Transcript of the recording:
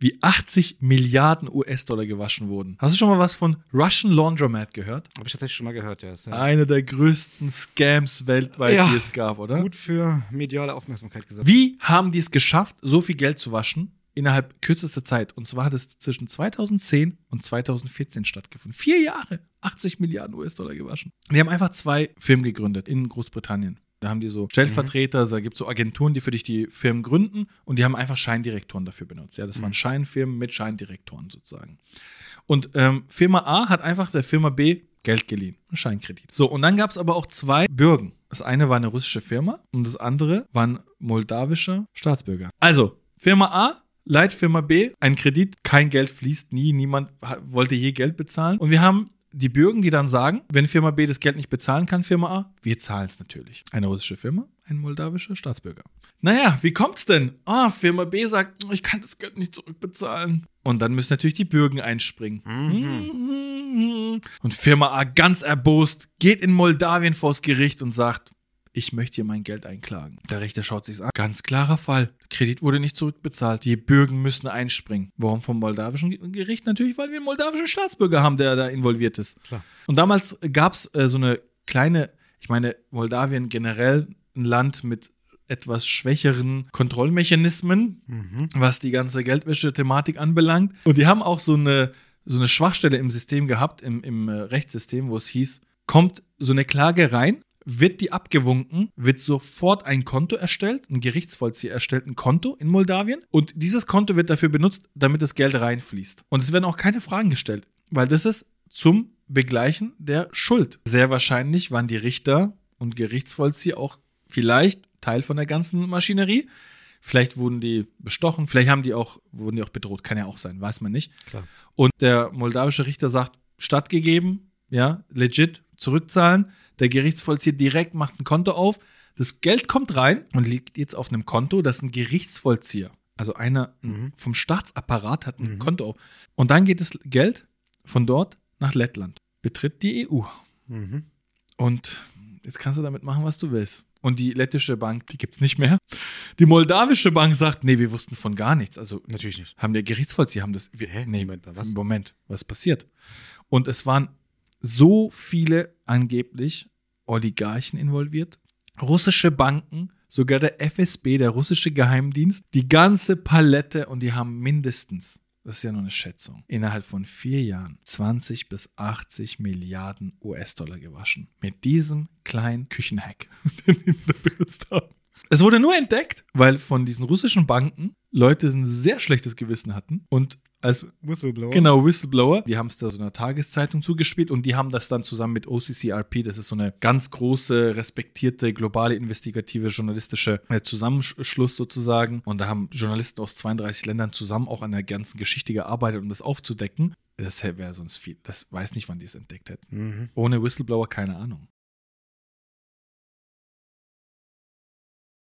wie 80 Milliarden US-Dollar gewaschen wurden. Hast du schon mal was von Russian Laundromat gehört? Habe ich tatsächlich schon mal gehört, ja. Ja Einer der größten Scams weltweit, Ja. die es gab, oder? gut für mediale Aufmerksamkeit gesagt. Wie haben die es geschafft, so viel Geld zu waschen innerhalb kürzester Zeit? Und zwar hat es zwischen 2010 und 2014 stattgefunden. Vier Jahre, 80 Milliarden US-Dollar gewaschen. Die haben einfach zwei Firmen gegründet in Großbritannien. Da haben die so Stellvertreter, also da gibt es so Agenturen, die für dich die Firmen gründen und die haben einfach Scheindirektoren dafür benutzt. Ja, das waren Scheinfirmen mit Scheindirektoren sozusagen. Und ähm, Firma A hat einfach der Firma B Geld geliehen, einen Scheinkredit. So, und dann gab es aber auch zwei Bürgen. Das eine war eine russische Firma und das andere war ein moldawischer Staatsbürger. Also, Firma A leiht Firma B einen Kredit, kein Geld fließt nie, niemand wollte je Geld bezahlen. Und wir haben die Bürgen, die dann sagen, wenn Firma B das Geld nicht bezahlen kann, Firma A, wir zahlen es natürlich. Eine russische Firma, ein moldawischer Staatsbürger. Naja, wie kommt's denn? Ah, Firma B sagt, ich kann das Geld nicht zurückbezahlen. Und dann müssen natürlich die Bürgen einspringen. Und Firma A ganz erbost geht in Moldawien vors Gericht und sagt, ich möchte hier mein Geld einklagen. Der Richter schaut sich's an. Ganz klarer Fall. Kredit wurde nicht zurückbezahlt. Die Bürgen müssen einspringen. Warum vom moldawischen Gericht? Natürlich, weil wir einen moldawischen Staatsbürger haben, der da involviert ist. Klar. Und damals gab es äh, so eine kleine, ich meine, Moldawien generell ein Land mit etwas schwächeren Kontrollmechanismen, was die ganze Geldwäsche-Thematik anbelangt. Und die haben auch so eine, so eine Schwachstelle im System gehabt, im, im äh, Rechtssystem, wo es hieß, kommt so eine Klage rein, wird die abgewunken, wird sofort ein Konto erstellt, ein Gerichtsvollzieher erstellt ein Konto in Moldawien und dieses Konto wird dafür benutzt, damit das Geld reinfließt. Und es werden auch keine Fragen gestellt, weil das ist zum Begleichen der Schuld. Sehr wahrscheinlich waren die Richter und Gerichtsvollzieher auch vielleicht Teil von der ganzen Maschinerie. Vielleicht wurden die bestochen, vielleicht haben die auch, wurden die auch bedroht, kann ja auch sein, weiß man nicht. Klar. Und der moldawische Richter sagt, stattgegeben, ja, legit, zurückzahlen. Der Gerichtsvollzieher direkt macht ein Konto auf. Das Geld kommt rein und liegt jetzt auf einem Konto, das ein Gerichtsvollzieher, also einer vom Staatsapparat hat ein Konto auf. Und dann geht das Geld von dort nach Lettland, betritt die EU. Mhm. Und jetzt kannst du damit machen, was du willst. Und die lettische Bank, die gibt es nicht mehr. Die moldawische Bank sagt, nee, wir wussten von gar nichts. Also Natürlich nicht. haben der Gerichtsvollzieher haben das. Wir, Hä? Nee, Moment was? Moment, was passiert? Und es waren so viele angeblich Oligarchen involviert, russische Banken, sogar der FSB, der russische Geheimdienst, die ganze Palette und die haben mindestens, das ist ja nur eine Schätzung, innerhalb von vier Jahren 20 bis 80 Milliarden US-Dollar gewaschen. Mit diesem kleinen Küchenhack, den die da benutzt haben. Es wurde nur entdeckt, weil von diesen russischen Banken Leute ein sehr schlechtes Gewissen hatten und als Whistleblower. Genau, Whistleblower. Die haben es da so einer Tageszeitung zugespielt und die haben das dann zusammen mit OCCRP, das ist so eine ganz große, respektierte, globale, investigative, journalistische äh, Zusammenschluss sozusagen. Und da haben Journalisten aus 32 Ländern zusammen auch an der ganzen Geschichte gearbeitet, um das aufzudecken. Das wäre sonst viel. Das weiß nicht, wann die es entdeckt hätten. Mhm. Ohne Whistleblower keine Ahnung.